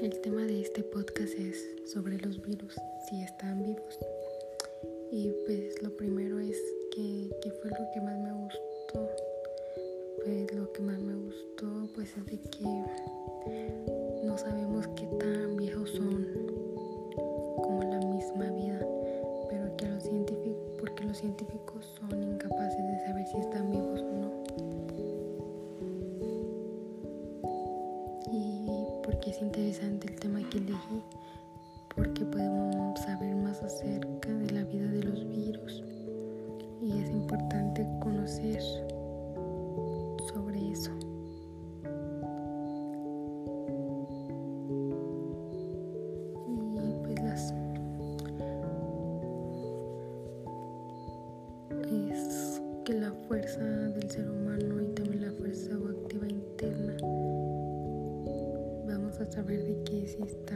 de este podcast es sobre los virus, si están vivos. Y pues lo primero es que, que fue lo que más me gustó. Pues lo que más me gustó pues es de que no sabemos qué tan viejos son como la misma vida, pero que los científicos, porque los científicos son incapaces de saber si están vivos porque es interesante el tema que elegí, porque podemos saber más acerca de la vida de los virus y es importante conocer sobre eso. Y pues las es que la fuerza del ser humano y también la fuerza a saber de qué es esto.